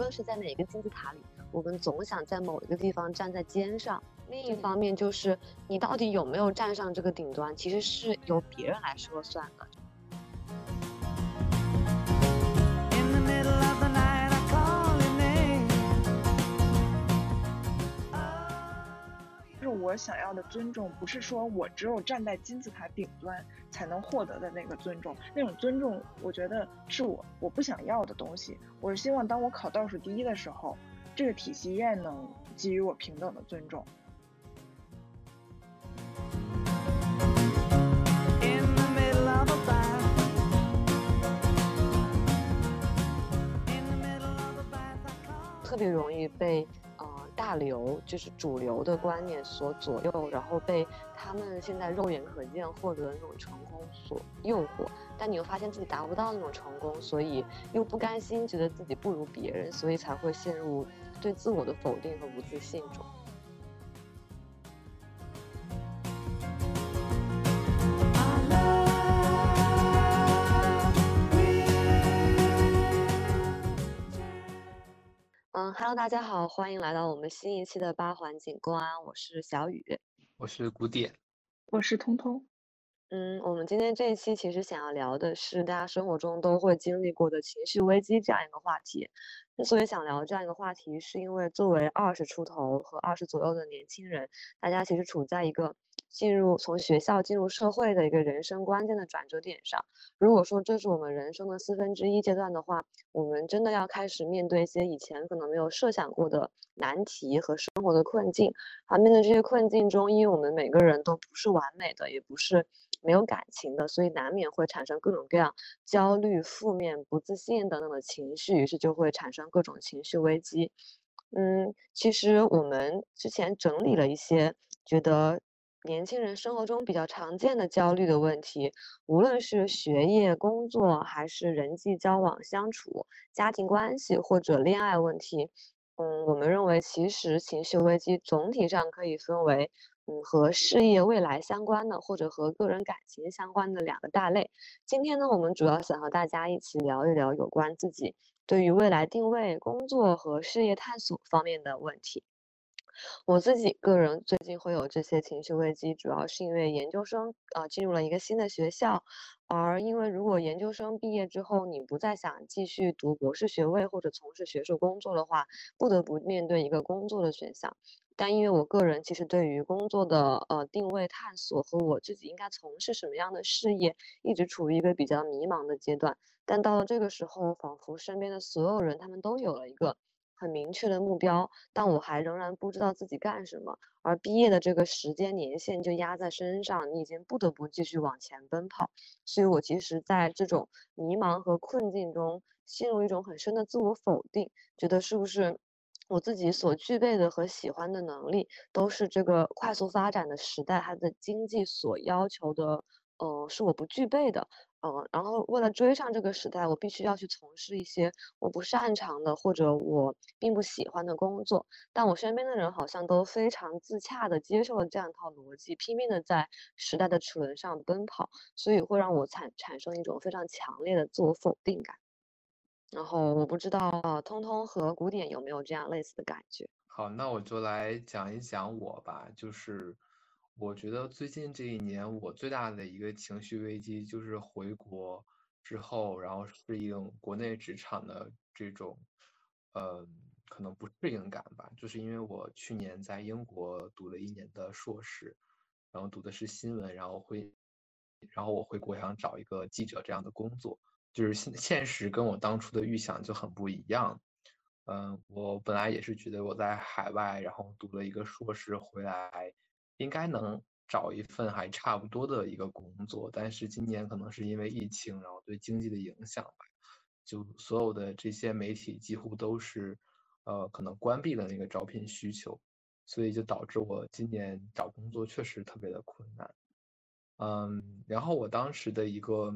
论是在哪个金字塔里，我们总想在某一个地方站在尖上。另一方面，就是你到底有没有站上这个顶端，其实是由别人来说算的。我想要的尊重，不是说我只有站在金字塔顶端才能获得的那个尊重。那种尊重，我觉得是我我不想要的东西。我是希望当我考倒数第一的时候，这个体系依然能给予我平等的尊重。特别容易被呃大流，就是主流的观念所左右，然后被他们现在肉眼可见获得的那种成功所诱惑，但你又发现自己达不到那种成功，所以又不甘心，觉得自己不如别人，所以才会陷入对自我的否定和不自信中。嗯，Hello，大家好，欢迎来到我们新一期的八环景公安，我是小雨，我是古典，我是通通。嗯，我们今天这一期其实想要聊的是大家生活中都会经历过的情绪危机这样一个话题。之所以想聊这样一个话题，是因为作为二十出头和二十左右的年轻人，大家其实处在一个。进入从学校进入社会的一个人生关键的转折点上，如果说这是我们人生的四分之一阶段的话，我们真的要开始面对一些以前可能没有设想过的难题和生活的困境。而面对这些困境中，因为我们每个人都不是完美的，也不是没有感情的，所以难免会产生各种各样焦虑、负面、不自信等等的情绪，于是就会产生各种情绪危机。嗯，其实我们之前整理了一些，觉得。年轻人生活中比较常见的焦虑的问题，无论是学业、工作，还是人际交往、相处、家庭关系或者恋爱问题，嗯，我们认为其实情绪危机总体上可以分为，嗯，和事业未来相关的，或者和个人感情相关的两个大类。今天呢，我们主要想和大家一起聊一聊有关自己对于未来定位、工作和事业探索方面的问题。我自己个人最近会有这些情绪危机，主要是因为研究生啊进入了一个新的学校，而因为如果研究生毕业之后你不再想继续读博士学位或者从事学术工作的话，不得不面对一个工作的选项。但因为我个人其实对于工作的呃定位探索和我自己应该从事什么样的事业，一直处于一个比较迷茫的阶段。但到了这个时候，仿佛身边的所有人他们都有了一个。很明确的目标，但我还仍然不知道自己干什么。而毕业的这个时间年限就压在身上，你已经不得不继续往前奔跑。所以我其实在这种迷茫和困境中，陷入一种很深的自我否定，觉得是不是我自己所具备的和喜欢的能力，都是这个快速发展的时代它的经济所要求的，呃，是我不具备的。嗯，然后为了追上这个时代，我必须要去从事一些我不擅长的或者我并不喜欢的工作。但我身边的人好像都非常自洽的接受了这样一套逻辑，拼命的在时代的齿轮上奔跑，所以会让我产产生一种非常强烈的自我否定感。然后我不知道通通和古典有没有这样类似的感觉。好，那我就来讲一讲我吧，就是。我觉得最近这一年，我最大的一个情绪危机就是回国之后，然后适应国内职场的这种，呃，可能不适应感吧。就是因为我去年在英国读了一年的硕士，然后读的是新闻，然后会，然后我回国想找一个记者这样的工作，就是现现实跟我当初的预想就很不一样。嗯，我本来也是觉得我在海外，然后读了一个硕士回来。应该能找一份还差不多的一个工作，但是今年可能是因为疫情，然后对经济的影响吧，就所有的这些媒体几乎都是，呃，可能关闭了那个招聘需求，所以就导致我今年找工作确实特别的困难。嗯，然后我当时的一个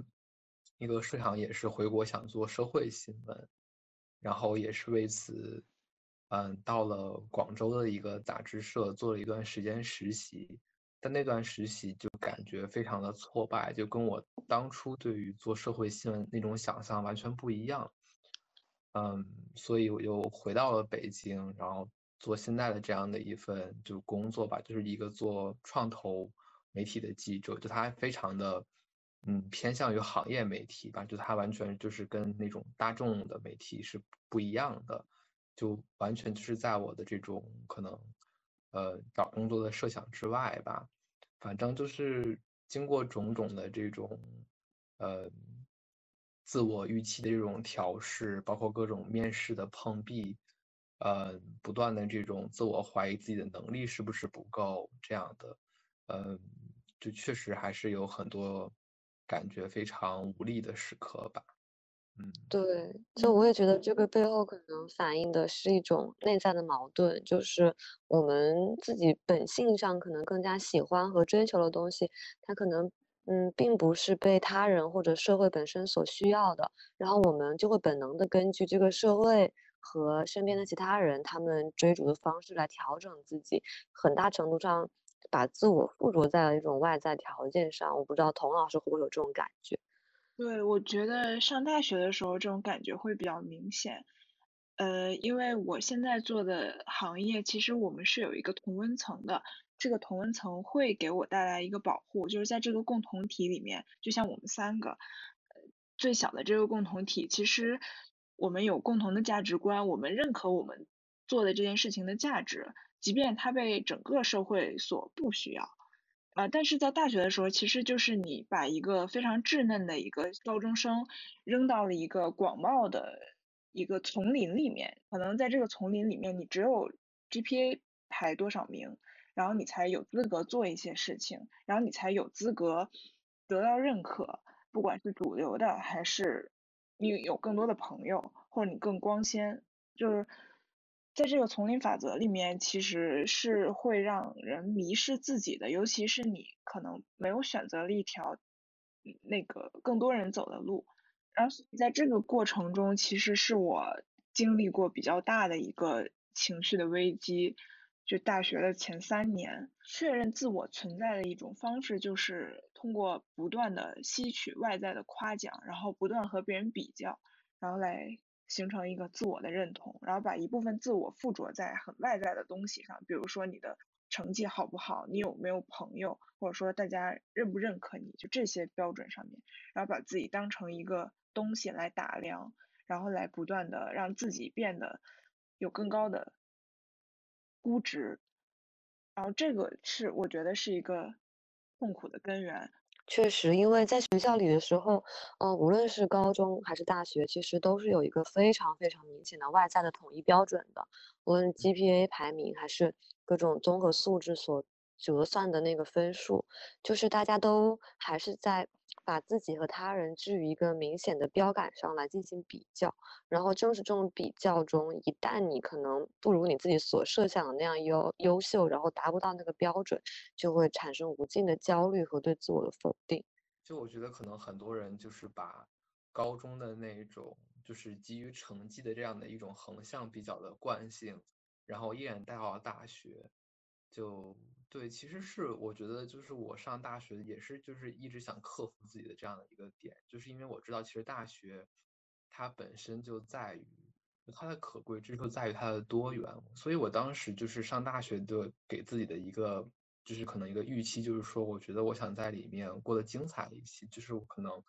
一个设想也是回国想做社会新闻，然后也是为此。嗯，到了广州的一个杂志社做了一段时间实习，但那段实习就感觉非常的挫败，就跟我当初对于做社会新闻那种想象完全不一样。嗯，所以我又回到了北京，然后做现在的这样的一份就工作吧，就是一个做创投媒体的记者，就他非常的嗯偏向于行业媒体吧，就他完全就是跟那种大众的媒体是不一样的，就完全就是在我的这种可能呃找工作的设想之外吧，反正就是经过种种的这种呃。自我预期的这种调试，包括各种面试的碰壁，呃，不断的这种自我怀疑自己的能力是不是不够这样的，呃，就确实还是有很多感觉非常无力的时刻吧。嗯，对，就我也觉得这个背后可能反映的是一种内在的矛盾，就是我们自己本性上可能更加喜欢和追求的东西，它可能。嗯，并不是被他人或者社会本身所需要的，然后我们就会本能的根据这个社会和身边的其他人他们追逐的方式来调整自己，很大程度上把自我附着在了一种外在条件上。我不知道童老师会不会有这种感觉？对，我觉得上大学的时候这种感觉会比较明显。呃，因为我现在做的行业，其实我们是有一个同温层的。这个同温层会给我带来一个保护，就是在这个共同体里面，就像我们三个，最小的这个共同体，其实我们有共同的价值观，我们认可我们做的这件事情的价值，即便它被整个社会所不需要，啊，但是在大学的时候，其实就是你把一个非常稚嫩的一个高中生扔到了一个广袤的一个丛林里面，可能在这个丛林里面，你只有 GPA 排多少名。然后你才有资格做一些事情，然后你才有资格得到认可，不管是主流的还是你有更多的朋友，或者你更光鲜，就是在这个丛林法则里面，其实是会让人迷失自己的，尤其是你可能没有选择了一条那个更多人走的路，然后在这个过程中，其实是我经历过比较大的一个情绪的危机。就大学的前三年，确认自我存在的一种方式，就是通过不断的吸取外在的夸奖，然后不断和别人比较，然后来形成一个自我的认同，然后把一部分自我附着在很外在的东西上，比如说你的成绩好不好，你有没有朋友，或者说大家认不认可你，就这些标准上面，然后把自己当成一个东西来打量，然后来不断的让自己变得有更高的。估值，然后这个是我觉得是一个痛苦的根源。确实，因为在学校里的时候，呃，无论是高中还是大学，其实都是有一个非常非常明显的外在的统一标准的，无论 GPA 排名还是各种综合素质所。折算的那个分数，就是大家都还是在把自己和他人置于一个明显的标杆上来进行比较，然后正是这种比较中，一旦你可能不如你自己所设想的那样优优秀，然后达不到那个标准，就会产生无尽的焦虑和对自我的否定。就我觉得可能很多人就是把高中的那种就是基于成绩的这样的一种横向比较的惯性，然后依然带到了大学，就。对，其实是我觉得，就是我上大学也是，就是一直想克服自己的这样的一个点，就是因为我知道，其实大学它本身就在于它的可贵之处在于它的多元，所以我当时就是上大学的给自己的一个，就是可能一个预期，就是说，我觉得我想在里面过得精彩一些，就是我可能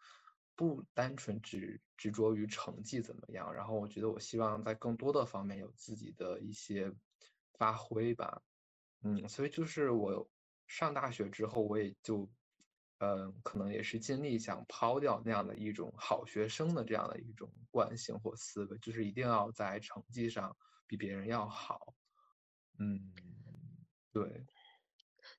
不单纯只执着于成绩怎么样，然后我觉得我希望在更多的方面有自己的一些发挥吧。嗯，所以就是我上大学之后，我也就，嗯，可能也是尽力想抛掉那样的一种好学生的这样的一种惯性或思维，就是一定要在成绩上比别人要好。嗯，对。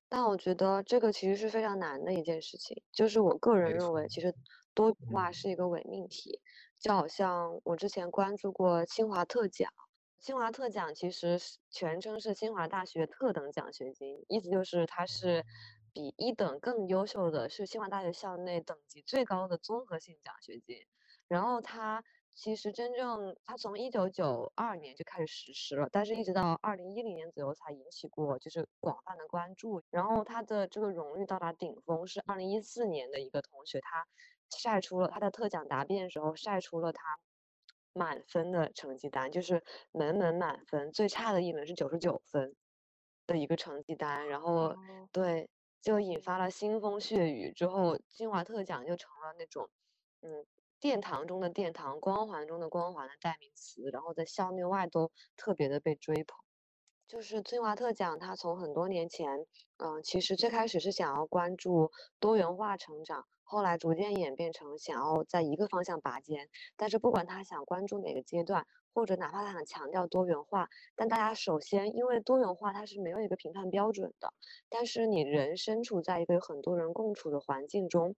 但我觉得这个其实是非常难的一件事情，就是我个人认为，其实多元化是一个伪命题，就好像我之前关注过清华特奖。清华特奖其实全称是清华大学特等奖学金，意思就是它是比一等更优秀的，是清华大学校内等级最高的综合性奖学金。然后它其实真正它从一九九二年就开始实施了，但是一直到二零一零年左右才引起过就是广泛的关注。然后它的这个荣誉到达顶峰是二零一四年的一个同学，他晒出了他的特奖答辩时候晒出了他。满分的成绩单，就是门门满分，最差的一门是九十九分的一个成绩单，然后对，就引发了腥风血雨，之后清华特奖就成了那种，嗯，殿堂中的殿堂，光环中的光环的代名词，然后在校内外都特别的被追捧。就是清华特奖，它从很多年前，嗯，其实最开始是想要关注多元化成长，后来逐渐演变成想要在一个方向拔尖。但是不管他想关注哪个阶段，或者哪怕他想强调多元化，但大家首先因为多元化它是没有一个评判标准的，但是你人身处在一个有很多人共处的环境中，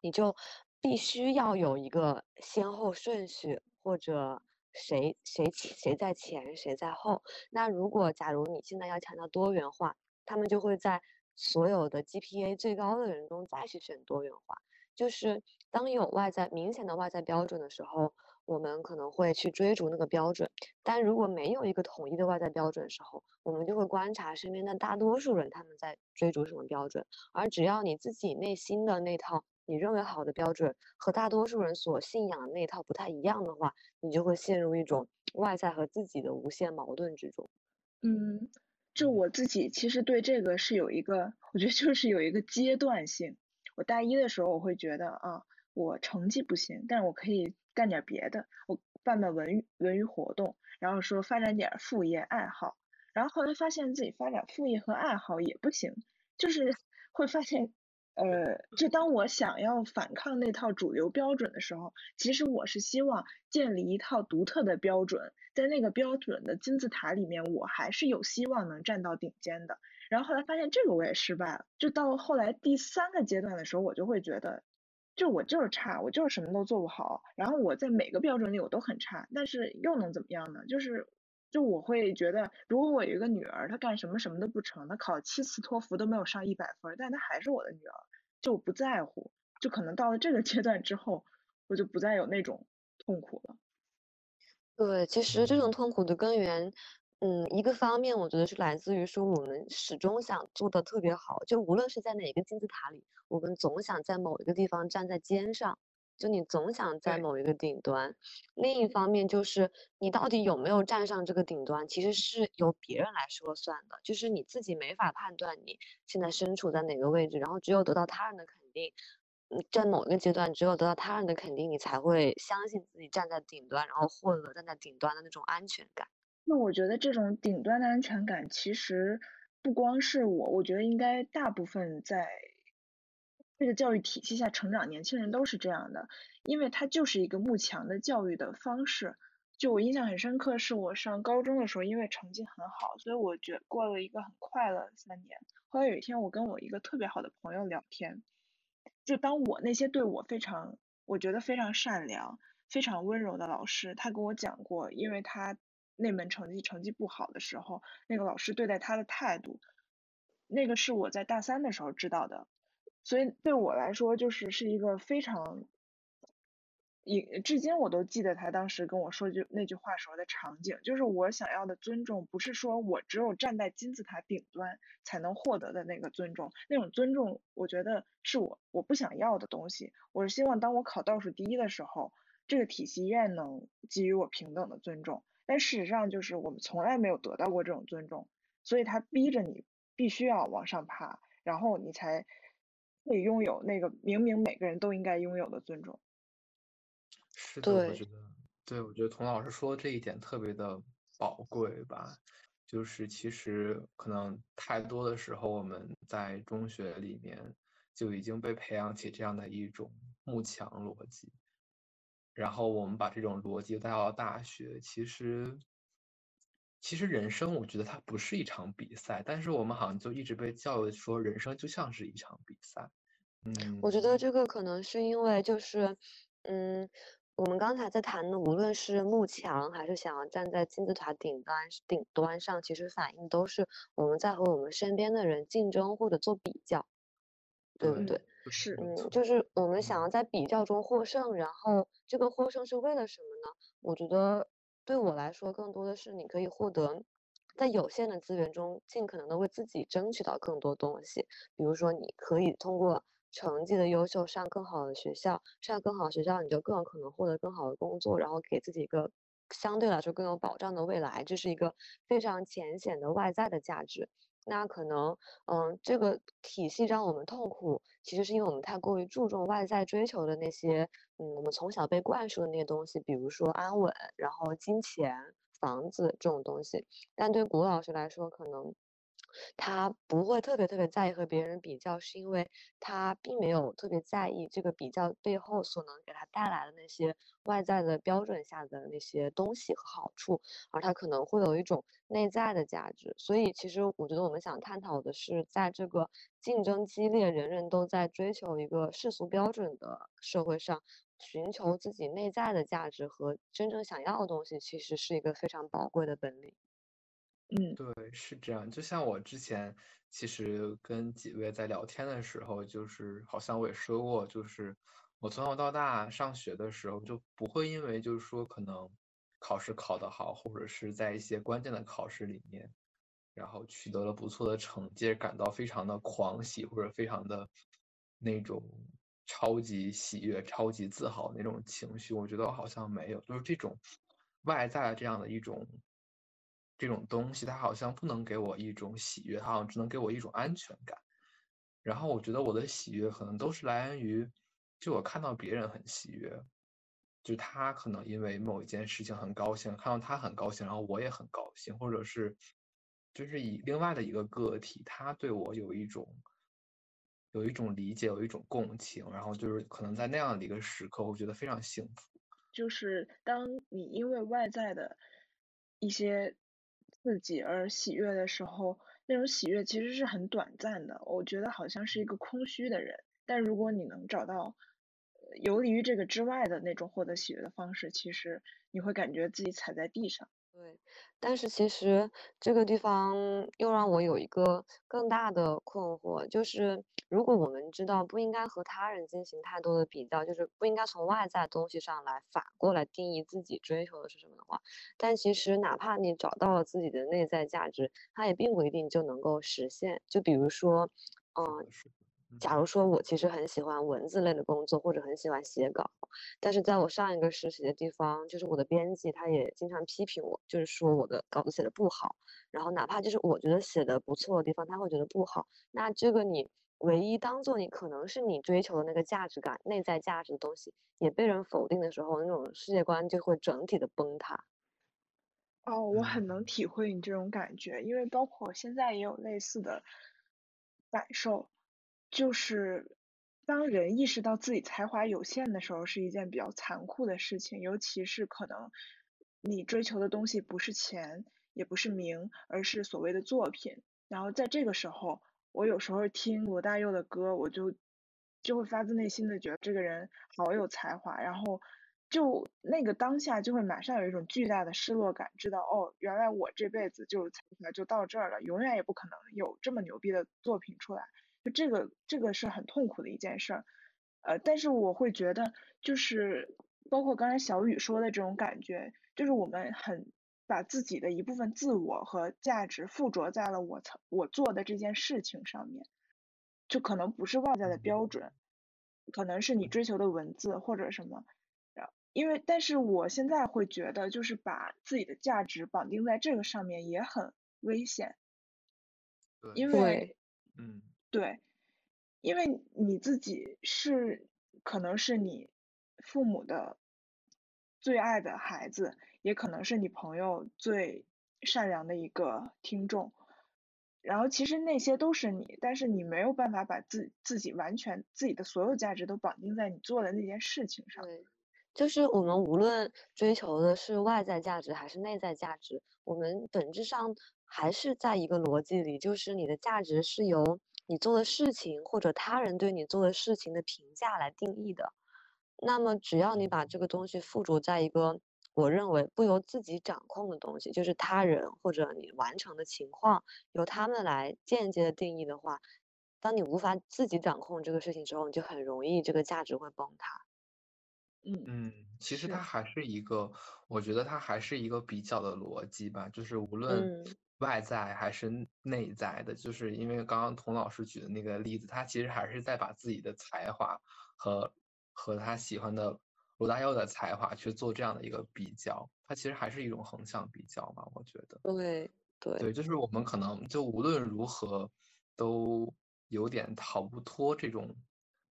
你就必须要有一个先后顺序或者。谁谁谁在前，谁在后？那如果假如你现在要强调多元化，他们就会在所有的 GPA 最高的人中再去选多元化。就是当有外在明显的外在标准的时候，我们可能会去追逐那个标准；但如果没有一个统一的外在标准的时候，我们就会观察身边的大多数人他们在追逐什么标准。而只要你自己内心的那套。你认为好的标准和大多数人所信仰的那套不太一样的话，你就会陷入一种外在和自己的无限矛盾之中。嗯，就我自己其实对这个是有一个，我觉得就是有一个阶段性。我大一的时候我会觉得啊，我成绩不行，但是我可以干点别的，我办办文娱文娱活动，然后说发展点副业爱好。然后后来发现自己发展副业和爱好也不行，就是 会发现。呃，就当我想要反抗那套主流标准的时候，其实我是希望建立一套独特的标准，在那个标准的金字塔里面，我还是有希望能站到顶尖的。然后后来发现这个我也失败了，就到后来第三个阶段的时候，我就会觉得，就我就是差，我就是什么都做不好，然后我在每个标准里我都很差，但是又能怎么样呢？就是。就我会觉得，如果我有一个女儿，她干什么什么都不成，她考七次托福都没有上一百分，但她还是我的女儿，就我不在乎。就可能到了这个阶段之后，我就不再有那种痛苦了。对，其实这种痛苦的根源，嗯，一个方面我觉得是来自于说我们始终想做的特别好，就无论是在哪个金字塔里，我们总想在某一个地方站在尖上。就你总想在某一个顶端，另一方面就是你到底有没有站上这个顶端，其实是由别人来说算的，就是你自己没法判断你现在身处在哪个位置，然后只有得到他人的肯定，嗯，在某一个阶段，只有得到他人的肯定，你才会相信自己站在顶端，然后获得站在顶端的那种安全感。那我觉得这种顶端的安全感，其实不光是我，我觉得应该大部分在。这个教育体系下成长，年轻人都是这样的，因为它就是一个慕强的教育的方式。就我印象很深刻，是我上高中的时候，因为成绩很好，所以我觉过了一个很快乐的三年。后来有一天，我跟我一个特别好的朋友聊天，就当我那些对我非常，我觉得非常善良、非常温柔的老师，他跟我讲过，因为他那门成绩成绩不好的时候，那个老师对待他的态度，那个是我在大三的时候知道的。所以对我来说，就是是一个非常，以至今我都记得他当时跟我说句那句话时候的场景，就是我想要的尊重，不是说我只有站在金字塔顶端才能获得的那个尊重，那种尊重，我觉得是我我不想要的东西。我是希望当我考倒数第一的时候，这个体系依然能给予我平等的尊重。但事实上，就是我们从来没有得到过这种尊重，所以他逼着你必须要往上爬，然后你才。会拥有那个明明每个人都应该拥有的尊重。是的，我觉得，对，我觉得童老师说的这一点特别的宝贵吧。就是其实可能太多的时候，我们在中学里面就已经被培养起这样的一种慕强逻辑，然后我们把这种逻辑带到大学，其实。其实人生，我觉得它不是一场比赛，但是我们好像就一直被教育说，人生就像是一场比赛。嗯，我觉得这个可能是因为就是，嗯，我们刚才在谈的，无论是幕墙还是想要站在金字塔顶端顶端上，其实反映都是我们在和我们身边的人竞争或者做比较，对不对？是，嗯，就是我们想要在比较中获胜，然后这个获胜是为了什么呢？我觉得。对我来说，更多的是你可以获得在有限的资源中，尽可能的为自己争取到更多东西。比如说，你可以通过成绩的优秀，上更好的学校，上更好的学校你就更有可能获得更好的工作，然后给自己一个相对来说更有保障的未来，这是一个非常浅显的外在的价值。那可能，嗯，这个体系让我们痛苦，其实是因为我们太过于注重外在追求的那些，嗯，我们从小被灌输的那些东西，比如说安稳，然后金钱、房子这种东西。但对古老师来说，可能。他不会特别特别在意和别人比较，是因为他并没有特别在意这个比较背后所能给他带来的那些外在的标准下的那些东西和好处，而他可能会有一种内在的价值。所以，其实我觉得我们想探讨的是，在这个竞争激烈、人人都在追求一个世俗标准的社会上，寻求自己内在的价值和真正想要的东西，其实是一个非常宝贵的本领。嗯，对，是这样。就像我之前其实跟几位在聊天的时候，就是好像我也说过，就是我从小到大上学的时候就不会因为就是说可能考试考得好，或者是在一些关键的考试里面，然后取得了不错的成绩，感到非常的狂喜或者非常的那种超级喜悦、超级自豪那种情绪。我觉得我好像没有，就是这种外在的这样的一种。这种东西，它好像不能给我一种喜悦，它好像只能给我一种安全感。然后我觉得我的喜悦可能都是来源于，就我看到别人很喜悦，就他可能因为某一件事情很高兴，看到他很高兴，然后我也很高兴，或者是就是以另外的一个个体，他对我有一种有一种理解，有一种共情，然后就是可能在那样的一个时刻，我觉得非常幸福。就是当你因为外在的一些。刺激而喜悦的时候，那种喜悦其实是很短暂的。我觉得好像是一个空虚的人。但如果你能找到游离于这个之外的那种获得喜悦的方式，其实你会感觉自己踩在地上。对，但是其实这个地方又让我有一个更大的困惑，就是如果我们知道不应该和他人进行太多的比较，就是不应该从外在东西上来反过来定义自己追求的是什么的话，但其实哪怕你找到了自己的内在价值，它也并不一定就能够实现。就比如说，嗯。假如说我其实很喜欢文字类的工作，或者很喜欢写稿，但是在我上一个实习的地方，就是我的编辑他也经常批评我，就是说我的稿子写的不好。然后哪怕就是我觉得写的不错的地方，他会觉得不好。那这个你唯一当做你可能是你追求的那个价值感、内在价值的东西，也被人否定的时候，那种世界观就会整体的崩塌。哦，我很能体会你这种感觉，因为包括我现在也有类似的感受。就是当人意识到自己才华有限的时候，是一件比较残酷的事情。尤其是可能你追求的东西不是钱，也不是名，而是所谓的作品。然后在这个时候，我有时候听罗大佑的歌，我就就会发自内心的觉得这个人好有才华。然后就那个当下就会马上有一种巨大的失落感，知道哦，原来我这辈子就才华就到这儿了，永远也不可能有这么牛逼的作品出来。这个这个是很痛苦的一件事儿，呃，但是我会觉得，就是包括刚才小雨说的这种感觉，就是我们很把自己的一部分自我和价值附着在了我曾我做的这件事情上面，就可能不是外在的标准，可能是你追求的文字或者什么，因为但是我现在会觉得，就是把自己的价值绑定在这个上面也很危险，因为。嗯。对，因为你自己是可能是你父母的最爱的孩子，也可能是你朋友最善良的一个听众，然后其实那些都是你，但是你没有办法把自自己完全自己的所有价值都绑定在你做的那件事情上。对，就是我们无论追求的是外在价值还是内在价值，我们本质上还是在一个逻辑里，就是你的价值是由。你做的事情或者他人对你做的事情的评价来定义的，那么只要你把这个东西附着在一个我认为不由自己掌控的东西，就是他人或者你完成的情况由他们来间接的定义的话，当你无法自己掌控这个事情之后，你就很容易这个价值会崩塌。嗯嗯，其实是它还是一个，我觉得它还是一个比较的逻辑吧，就是无论嗯外在还是内在的，就是因为刚刚童老师举的那个例子，他其实还是在把自己的才华和和他喜欢的罗大佑的才华去做这样的一个比较，它其实还是一种横向比较嘛，我觉得。对对对，就是我们可能就无论如何都有点逃不脱这种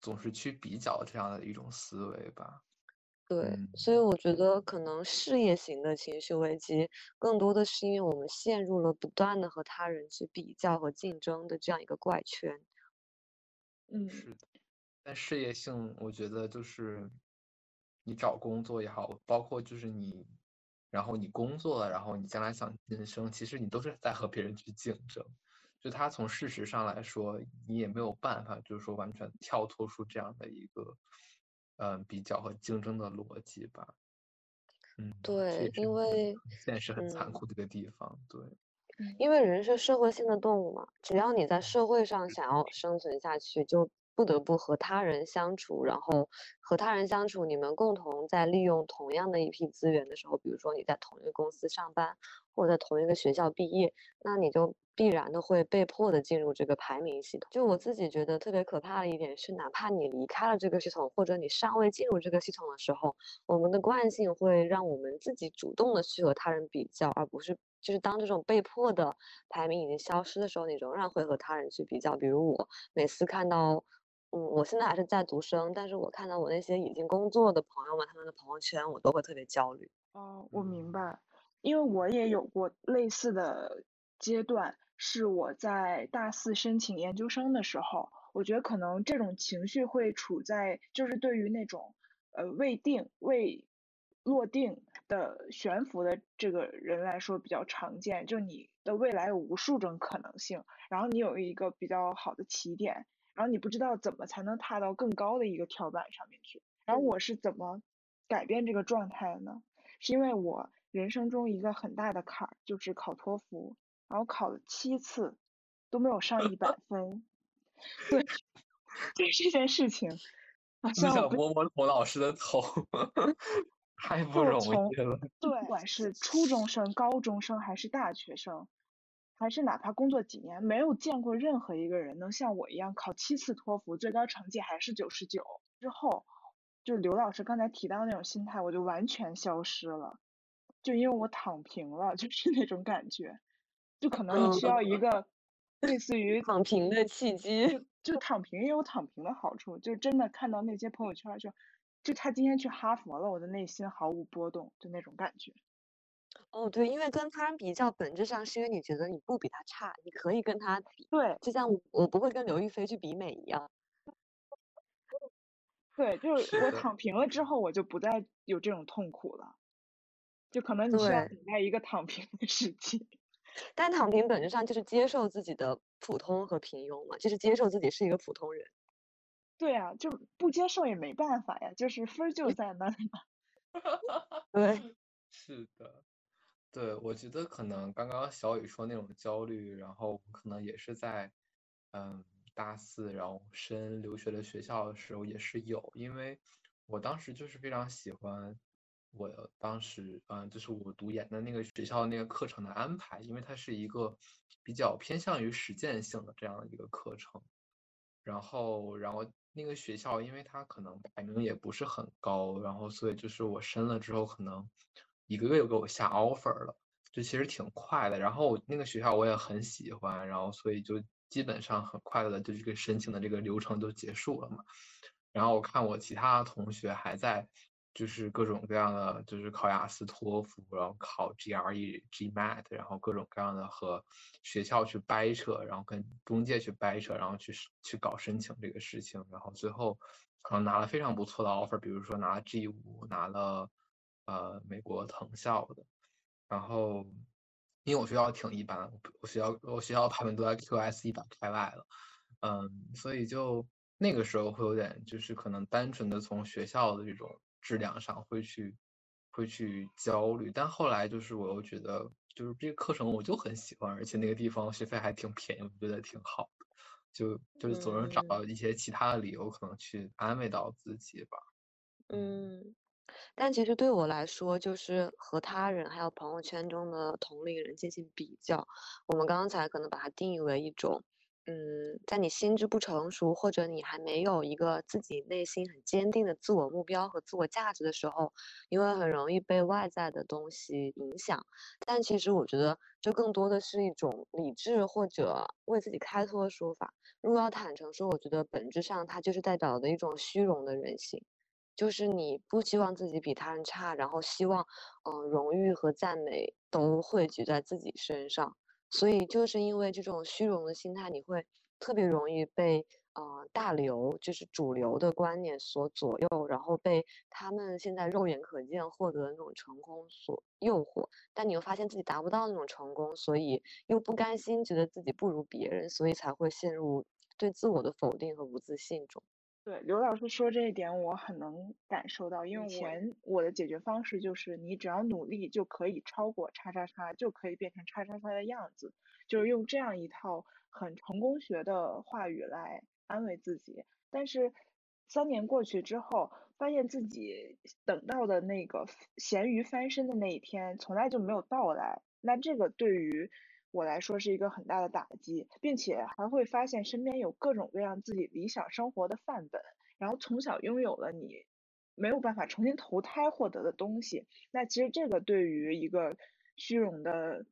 总是去比较这样的一种思维吧。对，嗯所以我觉得可能事业型的情绪危机，更多的是因为我们陷入了不断的和他人去比较和竞争的这样一个怪圈。嗯是的，但事业性，我觉得就是你找工作也好，包括就是你，然后你工作了，然后你将来想晋升，其实你都是在和别人去竞争。就他从事实上来说，你也没有办法，就是说完全跳脱出这样的一个，嗯、比较和竞争的逻辑吧。嗯，对因为现实、很残嗯酷的一个地方。对，因为人是社会性的动物嘛，只要你在社会上想要生存下去，就不得不和他人相处，然后和他人相处，你们共同在利用同样的一批资源的时候，比如说你在同一个公司上班，或者在同一个学校毕业，那你就必然的会被迫的进入这个排名系统。就我自己觉得特别可怕的一点是，哪怕你离开了这个系统，或者你尚未进入这个系统的时候，我们的惯性会让我们自己主动的去和他人比较，而不是就是当这种被迫的排名已经消失的时候，你仍然会和他人去比较。比如我每次看到，嗯，我现在还是在读生，但是我看到我那些已经工作的朋友们他们的朋友圈，我都会特别焦虑。哦，我明嗯白，因为我也有过类似的阶段，是我在大四申请研究生的时候，我觉得可能这种情绪会处在，就是对于那种呃未定、未落定的悬浮的这个人来说比较常见，就你的未来有无数种可能性，然后你有一个比较好的起点，然后你不知道怎么才能踏到更高的一个跳板上面去，然后嗯我是怎么改变这个状态的呢？是因为我人生中一个很大的坎儿就是考托福，然后考了七次都没有上一百分。对，就 是这件事情，好你想像我摸摸童老师的头，太不就容从易了。对，不管是初中生、高中生还是大学生，还是哪怕工作几年，没有见过任何一个人能像我一样考七次托福，最高成绩还是九十九。之后，就刘老师刚才提到那种心态，我就完全消失了，就因为我躺平了，就是那种感觉，就可能你需要一 个类似于躺平的契机。就就躺平也有躺平的好处，就真的看到那些朋友圈儿就，就他今天去哈佛了，我的内心毫无波动，就那种感觉。哦，对，因为跟他人比较，本质上是因为你觉得你不比他差，你可以跟他比，对就像我我不会跟刘亦菲去比美一样。对，就是我躺平了之后，我就不再有这种痛苦了，就可能你需要等待一个躺平的时期。但躺平本质上就是接受自己的普通和平庸嘛，就是接受自己是一个普通人。对啊，就不接受也没办法呀，就是分儿就在那儿嘛。对，是的，对，我觉得可能刚刚小雨说那种焦虑，然后可能也是在，嗯，大四然后申留学的学校的时候也是有，因为我当时就是非常喜欢我当时，嗯，就是我读研的那个学校那个课程的安排，因为它是一个比较偏向于实践性的这样的一个课程。然后，然后那个学校，因为它可能排名也不是很高，然后所以就是我申了之后，可能一个月就给我下 offer 了，就其实挺快的。然后那个学校我也很喜欢，然后所以就基本上很快的就这个申请的这个流程就结束了嘛。然后我看我其他同学还在，就是各种各样的，就是考雅思、托福，然后考 GRE、GMAT，然后各种各样的和学校去掰扯，然后跟中介去掰扯，然后去去搞申请这个事情，然后最后可能拿了非常不错的 offer，比如说拿 G 五，拿了呃美国藤校的，然后因为我学校挺一般，我学校我学校排名都在 QS 一百开外了。嗯，所以就那个时候会有点，就是可能单纯的从学校的这种质量上会去会去焦虑，但后来就是我又觉得，就是这个课程我就很喜欢，而且那个地方学费还挺便宜，我觉得挺好的，就就是总是找嗯到一些其他的理由，可能去安慰到自己吧。嗯，但其实对我来说，就是和他人还有朋友圈中的同龄人进行比较，我们刚才可能把它定义为一种。嗯，在你心智不成熟，或者你还没有一个自己内心很坚定的自我目标和自我价值的时候，因为很容易被外在的东西影响。但其实我觉得，这更多的是一种理智或者为自己开脱的说法。如果要坦诚说，我觉得本质上它就是代表的一种虚荣的人性，就是你不希望自己比他人差，然后希望，嗯，荣誉和赞美都汇聚在自己身上。所以就是因为这种虚荣的心态，你会特别容易被呃大流，就是主流的观念所左右，然后被他们现在肉眼可见获得的那种成功所诱惑。但你又发现自己达不到那种成功，所以又不甘心，觉得自己不如别人，所以才会陷入对自我的否定和不自信中。对刘老师说这一点，我很能感受到，因为前我的解决方式就是，你只要努力就可以超过叉叉叉，就可以变成叉叉叉的样子，就是用这样一套很成功学的话语来安慰自己。但是三年过去之后，发现自己等到的那个咸鱼翻身的那一天，从来就没有到来。那这个对于我来说是一个很大的打击，并且还会发现身边有各种各样自己理想生活的范本，然后从小拥有了你没有办法重新投胎获得的东西。那其实这个对于一个虚荣的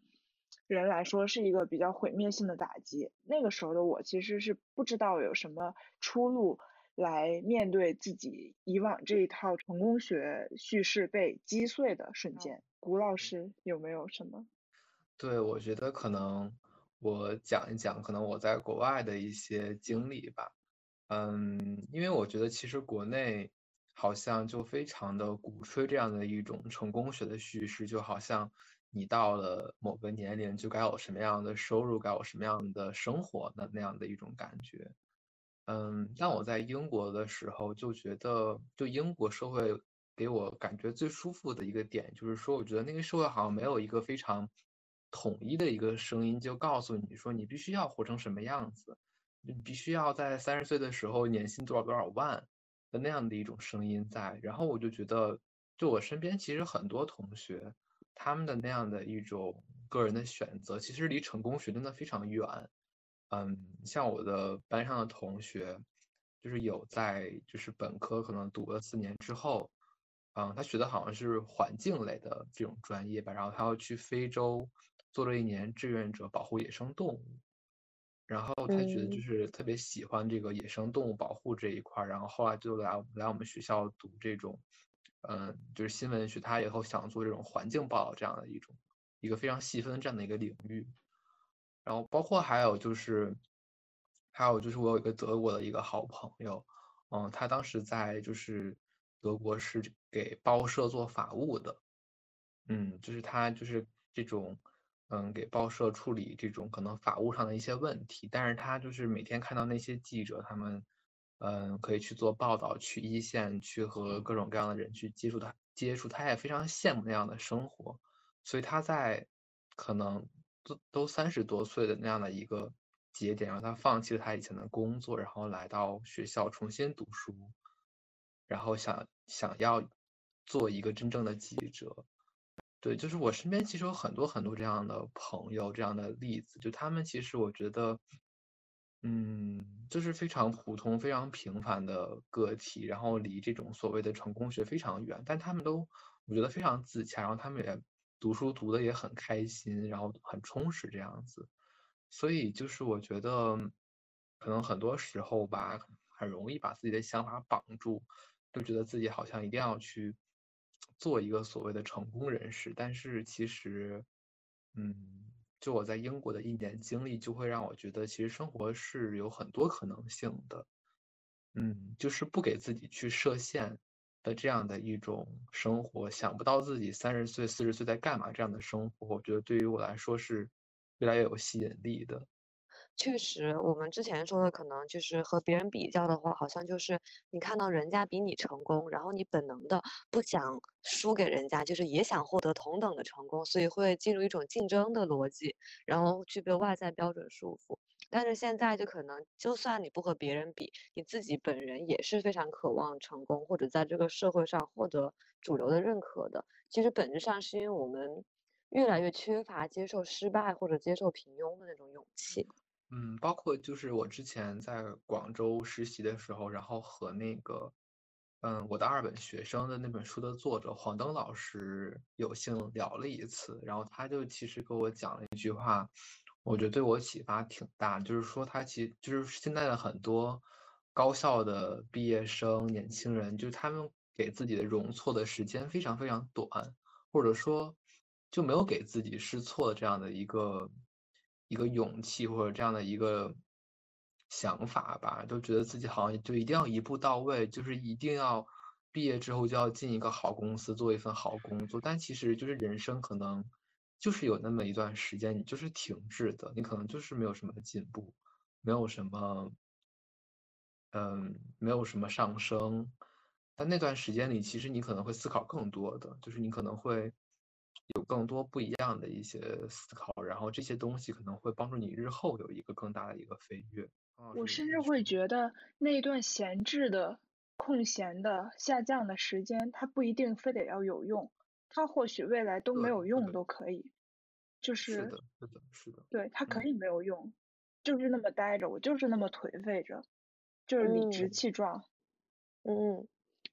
人来说是一个比较毁灭性的打击。那个时候的我其实是不知道有什么出路来面对自己以往这一套成功学叙事被击碎的瞬间。谷老师有没有什么？对，我觉得可能我讲一讲可能我在国外的一些经历吧。嗯，因为我觉得其实国内好像就非常的鼓吹这样的一种成功学的叙事，就好像你到了某个年龄就该有什么样的收入，该有什么样的生活的那样的一种感觉。嗯，但我在英国的时候就觉得，就英国社会给我感觉最舒服的一个点，就是说我觉得那个社会好像没有一个非常。统一的一个声音就告诉你说，你必须要活成什么样子，你必须要在三十岁的时候年薪多少多少万的那样的一种声音在。然后我就觉得，就我身边其实很多同学，他们的那样的一种个人的选择，其实离成功学真的非常远。嗯，像我的班上的同学，就是有在就是本科可能读了四年之后，嗯，他学的好像是环境类的这种专业吧，然后他要去非洲。做了一年志愿者，保护野生动物，然后他觉得就是特别喜欢这个野生动物保护这一块儿，然后后来就来来我们学校读这种，嗯，就是新闻学，他以后想做这种环境报道这样的一种一个非常细分这样的一个领域，然后包括还有就是，还有就是我有一个德国的一个好朋友，嗯，他当时在就是德国是给报社做法务的，嗯，就是他就是这种。嗯，给报社处理这种可能法务上的一些问题，但是他就是每天看到那些记者，他们，嗯，可以去做报道，去一线，去和各种各样的人去接触，他接触，他也非常羡慕那样的生活，所以他在可能都都三十多岁的那样的一个节点，让他放弃了他以前的工作，然后来到学校重新读书，然后想想要做一个真正的记者。对，就是我身边其实有很多很多这样的朋友，这样的例子，就他们其实我觉得，嗯，就是非常普通、非常平凡的个体，然后离这种所谓的成功学非常远，但他们都我觉得非常自洽，然后他们也读书读的也很开心，然后很充实这样子，所以就是我觉得，可能很多时候吧，很容易把自己的想法绑住，就觉得自己好像一定要去。做一个所谓的成功人士，但是其实，嗯，就我在英国的一年经历，就会让我觉得，其实生活是有很多可能性的，嗯，就是不给自己去设限的这样的一种生活，想不到自己三十岁、四十岁在干嘛这样的生活，我觉得对于我来说是越来越有吸引力的。确实，我们之前说的可能就是和别人比较的话，好像就是你看到人家比你成功，然后你本能的不想输给人家，就是也想获得同等的成功，所以会进入一种竞争的逻辑，然后具备外在标准束缚。但是现在就可能，就算你不和别人比，你自己本人也是非常渴望成功，或者在这个社会上获得主流的认可的。其实本质上是因为我们越来越缺乏接受失败或者接受平庸的那种勇气。嗯，包括就是我之前在广州实习的时候，然后和那个。嗯，我的二本学生的那本书的作者黄登老师有幸聊了一次，然后他就其实给我讲了一句话，我觉得对我启发挺大，就是说他其实就是现在的很多高校的毕业生年轻人，就是他们给自己的容错的时间非常非常短，或者说就没有给自己试错的这样的一个一个勇气或者这样的一个。想法吧，都觉得自己好像就一定要一步到位，就是一定要毕业之后就要进一个好公司，做一份好工作。但其实就是人生可能就是有那么一段时间，你就是停滞的，你可能就是没有什么进步，没有什么，嗯，没有什么上升。但那段时间里，其实你可能会思考更多的，就是你可能会有更多不一样的一些思考，然后这些东西可能会帮助你日后有一个更大的一个飞跃。我甚至会觉得那一段闲置的、空闲的、下降的时间，它不一定非得要有用，它或许未来都没有用都可以。就是。是的，是的，是的。对，它可以没有用，就是那么待着，我就是那么颓废着，就是理直气壮。嗯。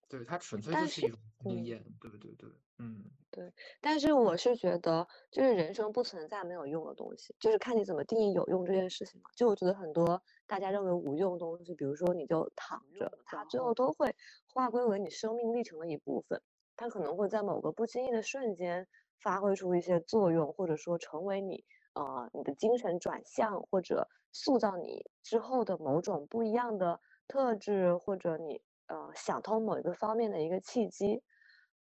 对，它纯粹就是一种经验，对对对，嗯。对，但是我是觉得，就是人生不存在没有用的东西，就是看你怎么定义有用这件事情嘛。就我觉得很多大家认为无用的东西，比如说你就躺着，它最后都会划归为你生命历程的一部分。它可能会在某个不经意的瞬间发挥出一些作用，或者说成为你呃你的精神转向，或者塑造你之后的某种不一样的特质，或者你呃想通某一个方面的一个契机。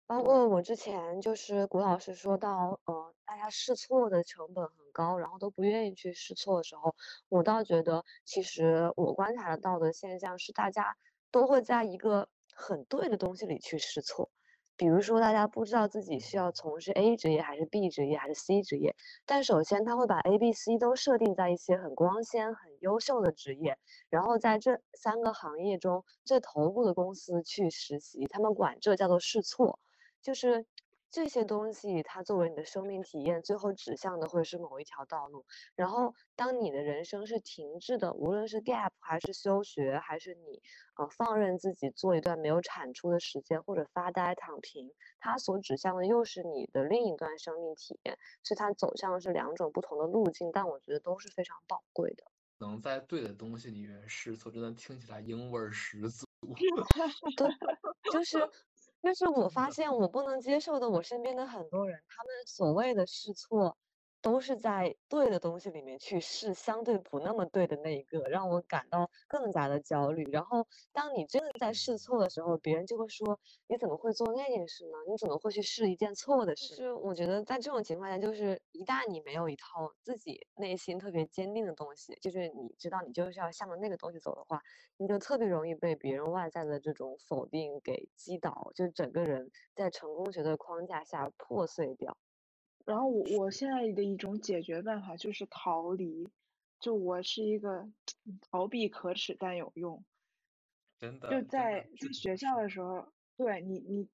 包括我之前就是谷老师说到，呃，大家试错的成本很高，然后都不愿意去试错的时候，我倒觉得，其实我观察得到的现象是，大家都会在一个很对的东西里去试错。比如说，大家不知道自己需要从事 A 职业还是 B 职业还是 C 职业，但首先他会把 A、B、C 都设定在一些很光鲜、很优秀的职业，然后在这三个行业中最头部的公司去实习，他们管这叫做试错。就是这些东西，它作为你的生命体验，最后指向的会是某一条道路。然后，当你的人生是停滞的，无论是 gap 还是休学，还是你呃放任自己做一段没有产出的时间，或者发呆躺平，它所指向的又是你的另一段生命体验。所以它走向的是两种不同的路径，但我觉得都是非常宝贵的。能在对的东西里面试错，真的听起来英味儿十足。对，就是。就是我发现我不能接受的，我身边的很多人，他们所谓的试错。都是在对的东西里面去试相对不那么对的那一个，让我感到更加的焦虑。然后，当你真的在试错的时候，别人就会说：“你怎么会做那件事呢？你怎么会去试一件错的事？”是我觉得在这种情况下，就是一旦你没有一套自己内心特别坚定的东西，就是你知道你就是要向着那个东西走的话，你就特别容易被别人外在的这种否定给击倒，就整个人在成功学的框架下破碎掉。然后我我现在的一种解决办法就是逃离，就我是一个逃避可耻但有用，真的就在在学校的时候，对你你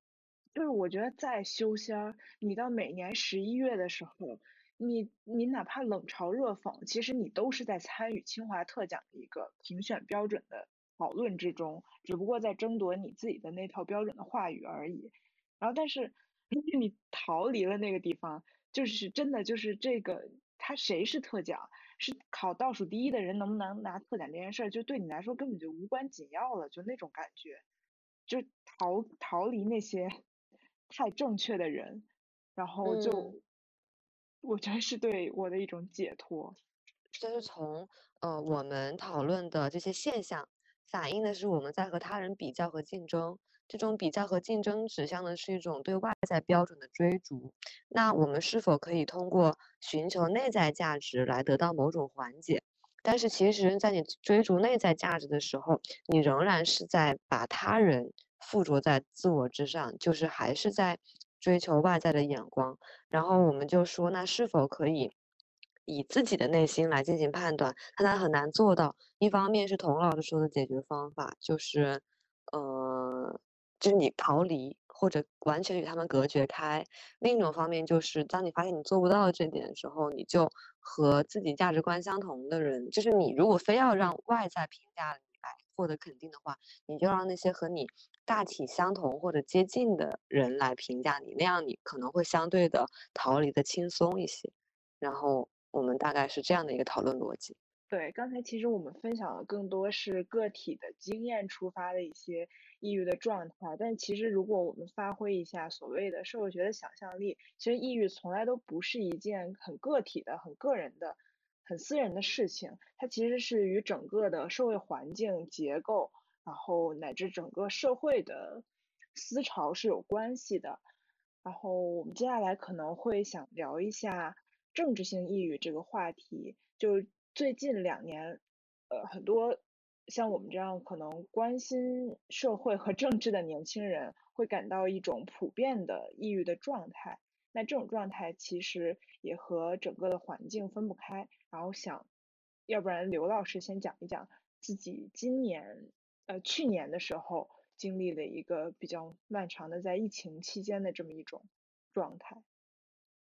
就是我觉得在修仙儿，你到每年十一月的时候，你你哪怕冷嘲热讽，其实你都是在参与清华特奖的一个评选标准的讨论之中，只不过在争夺你自己的那套标准的话语而已。然后但是 你逃离了那个地方。就是真的，就是这个，他谁是特奖，是考倒数第一的人能不能拿特奖这件事儿，就对你来说根本就无关紧要了，就那种感觉，就逃逃离那些太正确的人，然后就，我觉得是对我的一种解脱。就是从呃我们讨论的这些现象，反映的是我们在和他人比较和竞争。这种比较和竞争指向的是一种对外在标准的追逐。那我们是否可以通过寻求内在价值来得到某种缓解？但是其实，在你追逐内在价值的时候，你仍然是在把他人附着在自我之上，就是还是在追求外在的眼光。然后我们就说，那是否可以以自己的内心来进行判断，但他很难做到。一方面是童老师说的解决方法，就是，呃，就是你逃离或者完全与他们隔绝开；另一种方面就是，当你发现你做不到这点的时候，你就和自己价值观相同的人，就是你如果非要让外在评价你来获得肯定的话，你就让那些和你大体相同或者接近的人来评价你，那样你可能会相对的逃离的轻松一些。然后。我们大概是这样的一个讨论逻辑。对，刚才其实我们分享的更多是个体的经验出发的一些抑郁的状态，但其实如果我们发挥一下所谓的社会学的想象力，其实抑郁从来都不是一件很个体的、很个人的、很私人的事情，它其实是与整个的社会环境结构，然后乃至整个社会的思潮是有关系的。然后我们接下来可能会想聊一下。政治性抑郁这个话题，就最近两年，呃，很多像我们这样可能关心社会和政治的年轻人，会感到一种普遍的抑郁的状态。那这种状态其实也和整个的环境分不开。然后想，要不然刘老师先讲一讲自己今年，呃，去年的时候经历的一个比较漫长的在疫情期间的这么一种状态。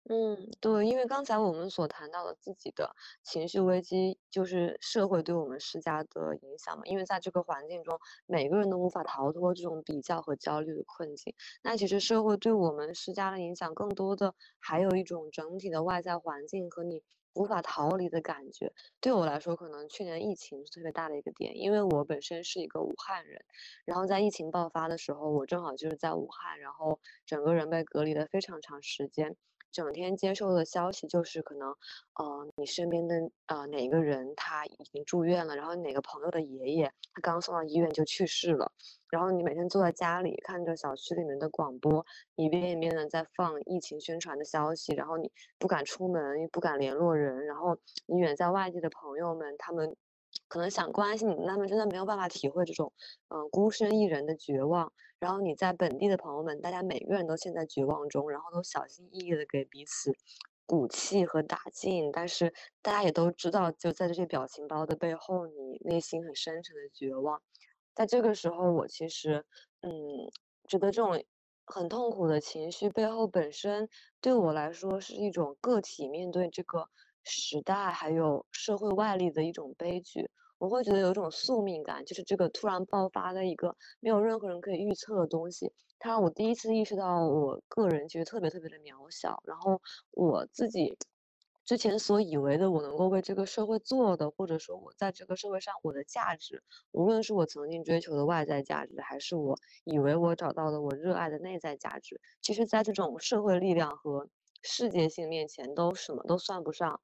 嗯，对，因为刚才我们所谈到的自己的情绪危机，就是社会对我们施加的影响嘛。因为在这个环境中，每个人都无法逃脱这种比较和焦虑的困境。那其实社会对我们施加的影响，更多的还有一种整体的外在环境和你无法逃离的感觉。对我来说，可能去年疫情是特别大的一个点，因为我本身是一个武汉人，然后在疫情爆发的时候，我正好就是在武汉，然后整个人被隔离了非常长时间。整天接受的消息就是可能，呃，你身边的呃哪个人他已经住院了，然后哪个朋友的爷爷他刚送到医院就去世了，然后你每天坐在家里看着小区里面的广播，一遍一遍的在放疫情宣传的消息，然后你不敢出门，又不敢联络人，然后你远在外地的朋友们他们。可能想关心你，他们真的没有办法体会这种，嗯，孤身一人的绝望。然后你在本地的朋友们，大家每个人都陷在绝望中，然后都小心翼翼的给彼此鼓气和打劲。但是大家也都知道，就在这些表情包的背后，你内心很深沉的绝望。在这个时候，我其实，嗯，觉得这种很痛苦的情绪背后，本身对我来说是一种个体面对这个。时代还有社会外力的一种悲剧，我会觉得有一种宿命感，就是这个突然爆发的一个没有任何人可以预测的东西，它让我第一次意识到我个人其实特别特别的渺小，然后我自己之前所以为的我能够为这个社会做的，或者说我在这个社会上我的价值，无论是我曾经追求的外在价值，还是我以为我找到的我热爱的内在价值，其实在这种社会力量和世界性面前都什么都算不上。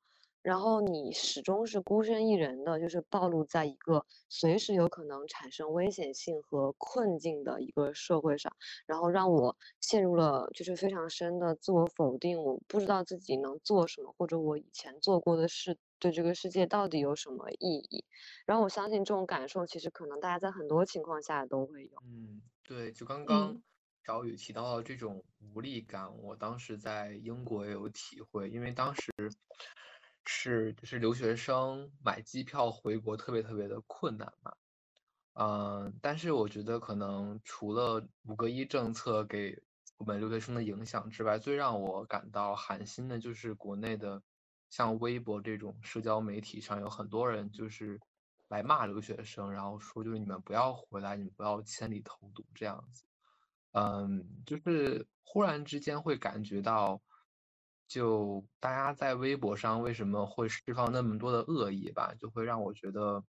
然后你始终是孤身一人的，就是暴露在一个随时有可能产生危险性和困境的一个社会上，然后让我陷入了就是非常深的自我否定。我不知道自己能做什么，或者我以前做过的事对这个世界到底有什么意义。然后我相信这种感受其实可能大家在很多情况下都会有。嗯，对，就刚刚小雨提到的这种无力感，我当时在英国也有体会，因为当时。是，就是留学生买机票回国特别特别的困难嘛，嗯，但是我觉得可能除了五个一政策给我们留学生的影响之外，最让我感到寒心的就是国内的，像微博这种社交媒体上有很多人就是来骂留学生，然后说就是你们不要回来，你们不要千里投毒这样子，嗯，就是忽然之间会感觉到。就大家在微博上为什么会释放那么多的恶意吧，就会让我觉得，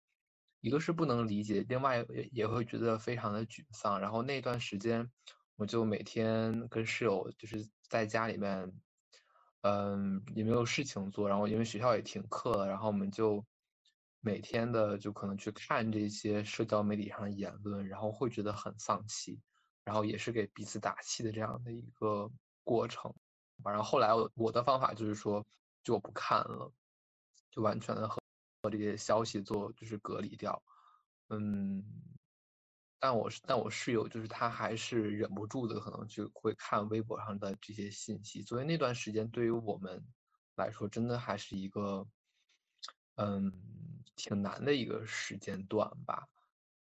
一个是不能理解，另外也也会觉得非常的沮丧。然后那段时间，我就每天跟室友就是在家里面，嗯，也没有事情做，然后因为学校也停课了，然后我们就每天的就可能去看这些社交媒体上的言论，然后会觉得很丧气，然后也是给彼此打气的这样的一个过程。然后后来我的方法就是说，就我不看了，就完全的和和这些消息做就是隔离掉，嗯，但我是但我室友就是他还是忍不住的，可能就会看微博上的这些信息，所以那段时间对于我们来说，真的还是一个，嗯，挺难的一个时间段吧。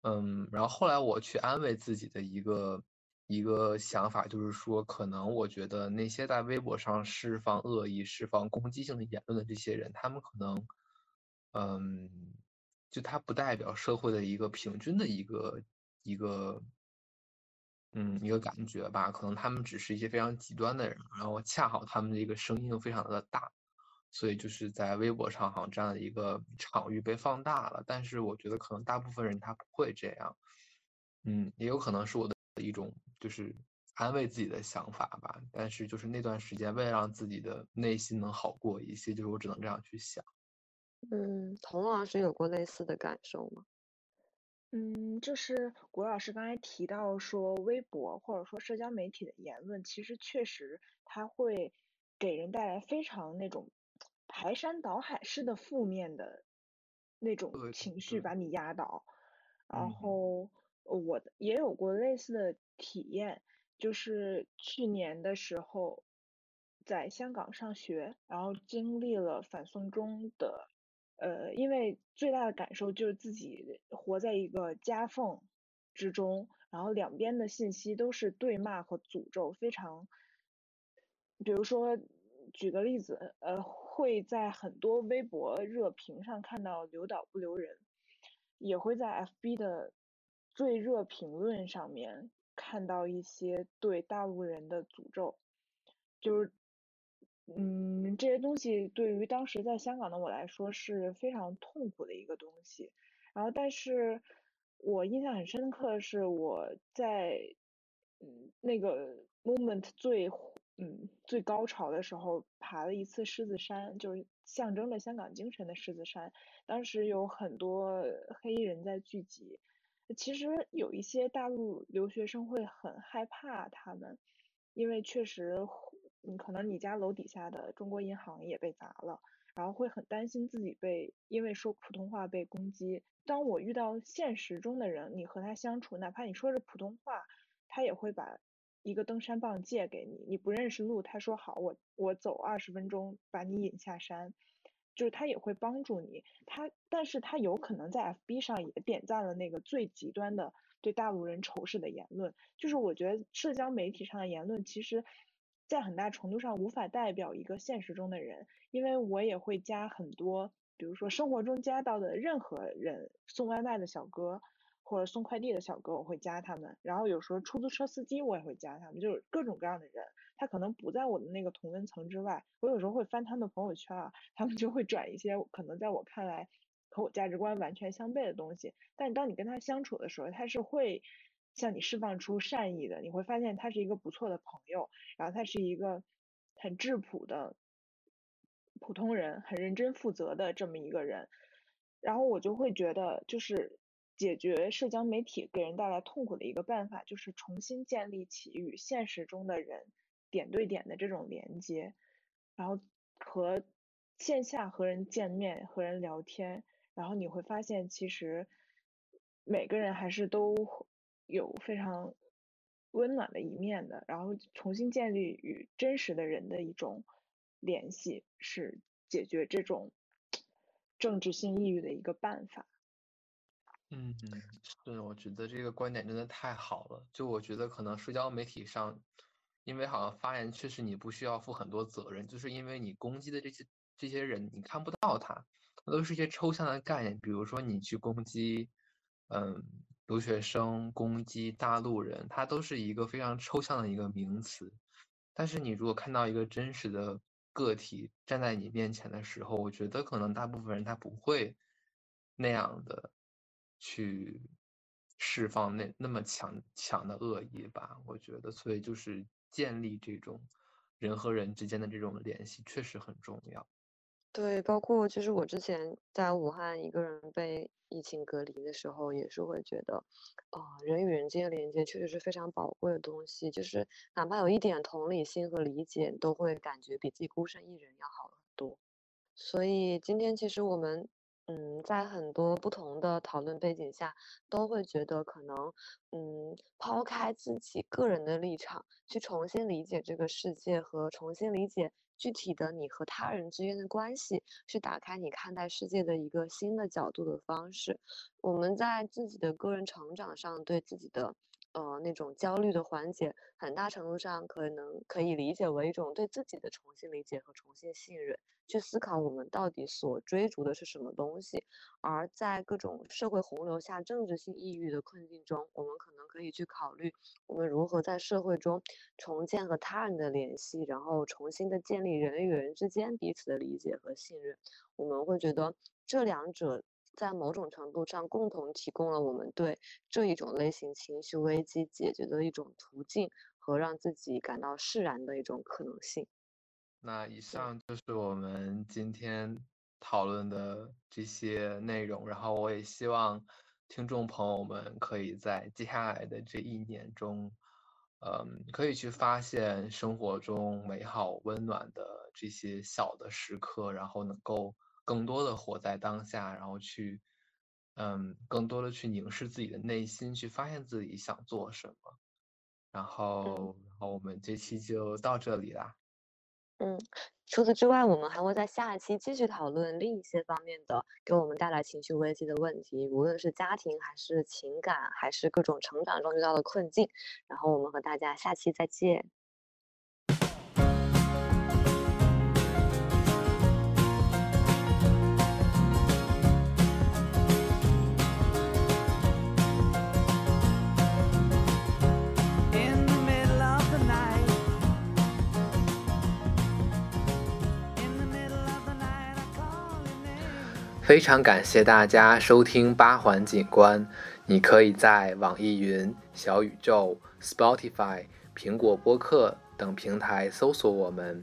嗯，然后后来我去安慰自己的一个一个想法，就是说，可能我觉得那些在微博上释放恶意、释放攻击性的言论的这些人，他们可能，嗯，就他不代表社会的一个平均的一个一个。嗯，一个感觉吧，可能他们只是一些非常极端的人，然后恰好他们的一个声音又非常的大，所以就是在微博上好像这样的一个场域被放大了。但是我觉得可能大部分人他不会这样，嗯，也有可能是我的一种就是安慰自己的想法吧。但是就是那段时间，为了让自己的内心能好过一些，就是我只能这样去想。嗯，童老师有过类似的感受吗？嗯，就是谷老师刚才提到说，微博或者说社交媒体的言论，其实确实它会给人带来非常那种排山倒海式的负面的那种情绪，把你压倒。然后我也有过类似的体验，就是去年的时候在香港上学，然后经历了反送中的。呃，因为最大的感受就是自己活在一个夹缝之中，然后两边的信息都是对骂和诅咒，非常。比如说，举个例子，呃，会在很多微博热评上看到“留岛不留人”，也会在 FB 的最热评论上面看到一些对大陆人的诅咒，就是。嗯，这些东西对于当时在香港的我来说是非常痛苦的一个东西。然后，但是我印象很深刻的是我在嗯那个 moment 最嗯最高潮的时候爬了一次狮子山，就是象征着香港精神的狮子山。当时有很多黑衣人在聚集，其实有一些大陆留学生会很害怕他们，因为确实。嗯，可能你家楼底下的中国银行也被砸了，然后会很担心自己被因为说普通话被攻击。当我遇到现实中的人，你和他相处，哪怕你说着普通话，他也会把一个登山棒借给你。你不认识路，他说好，我我走二十分钟把你引下山，就是他也会帮助你。他，但是他有可能在 FB 上也点赞了那个最极端的对大陆人仇视的言论。就是我觉得社交媒体上的言论其实。在很大程度上无法代表一个现实中的人，因为我也会加很多，比如说生活中加到的任何人，送外卖的小哥或者送快递的小哥，我会加他们。然后有时候出租车司机我也会加他们，就是各种各样的人，他可能不在我的那个同温层之外。我有时候会翻他们的朋友圈啊，他们就会转一些可能在我看来和我价值观完全相悖的东西。但当你跟他相处的时候，他是会。向你释放出善意的，你会发现他是一个不错的朋友，然后他是一个很质朴的普通人，很认真负责的这么一个人，然后我就会觉得，就是解决社交媒体给人带来痛苦的一个办法，就是重新建立起与现实中的人点对点的这种连接，然后和线下和人见面和人聊天，然后你会发现其实每个人还是都。有非常温暖的一面的，然后重新建立与真实的人的一种联系，是解决这种政治性抑郁的一个办法。嗯嗯，是，我觉得这个观点真的太好了。就我觉得可能社交媒体上，因为好像发言确实你不需要负很多责任，就是因为你攻击的这些这些人，你看不到他，都是一些抽象的概念，比如说你去攻击，嗯。留学生攻击大陆人，它都是一个非常抽象的一个名词。但是你如果看到一个真实的个体站在你面前的时候，我觉得可能大部分人他不会那样的去释放那那么强强的恶意吧。我觉得，所以就是建立这种人和人之间的这种联系确实很重要。对，包括就是我之前在武汉一个人被疫情隔离的时候，也是会觉得，啊，人与人之间连接确实是非常宝贵的东西，就是哪怕有一点同理心和理解，都会感觉比自己孤身一人要好很多。所以今天其实我们嗯，在很多不同的讨论背景下，都会觉得可能，嗯，抛开自己个人的立场，去重新理解这个世界和重新理解具体的你和他人之间的关系，是打开你看待世界的一个新的角度的方式。我们在自己的个人成长上，对自己的。呃，那种焦虑的缓解，很大程度上可能可以理解为一种对自己的重新理解和重新信任，去思考我们到底所追逐的是什么东西。而在各种社会洪流下，政治性抑郁的困境中，我们可能可以去考虑，我们如何在社会中重建和他人的联系，然后重新的建立人与人之间彼此的理解和信任。我们会觉得这两者。在某种程度上，共同提供了我们对这一种类型情绪危机解决的一种途径和让自己感到释然的一种可能性。那以上就是我们今天讨论的这些内容。然后我也希望听众朋友们可以在接下来的这一年中，嗯，可以去发现生活中美好温暖的这些小的时刻，然后能够。更多的活在当下，然后去，嗯，更多的去凝视自己的内心，去发现自己想做什么。然后，然后我们这期就到这里啦。嗯，除此之外，我们还会在下一期继续讨论另一些方面的给我们带来情绪危机的问题，无论是家庭还是情感，还是各种成长中遇到的困境。然后我们和大家下期再见。非常感谢大家收听八环景观。你可以在网易云、小宇宙、Spotify、苹果播客等平台搜索我们。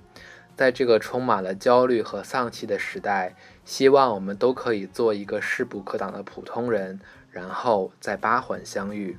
在这个充满了焦虑和丧气的时代，希望我们都可以做一个势不可挡的普通人，然后在八环相遇。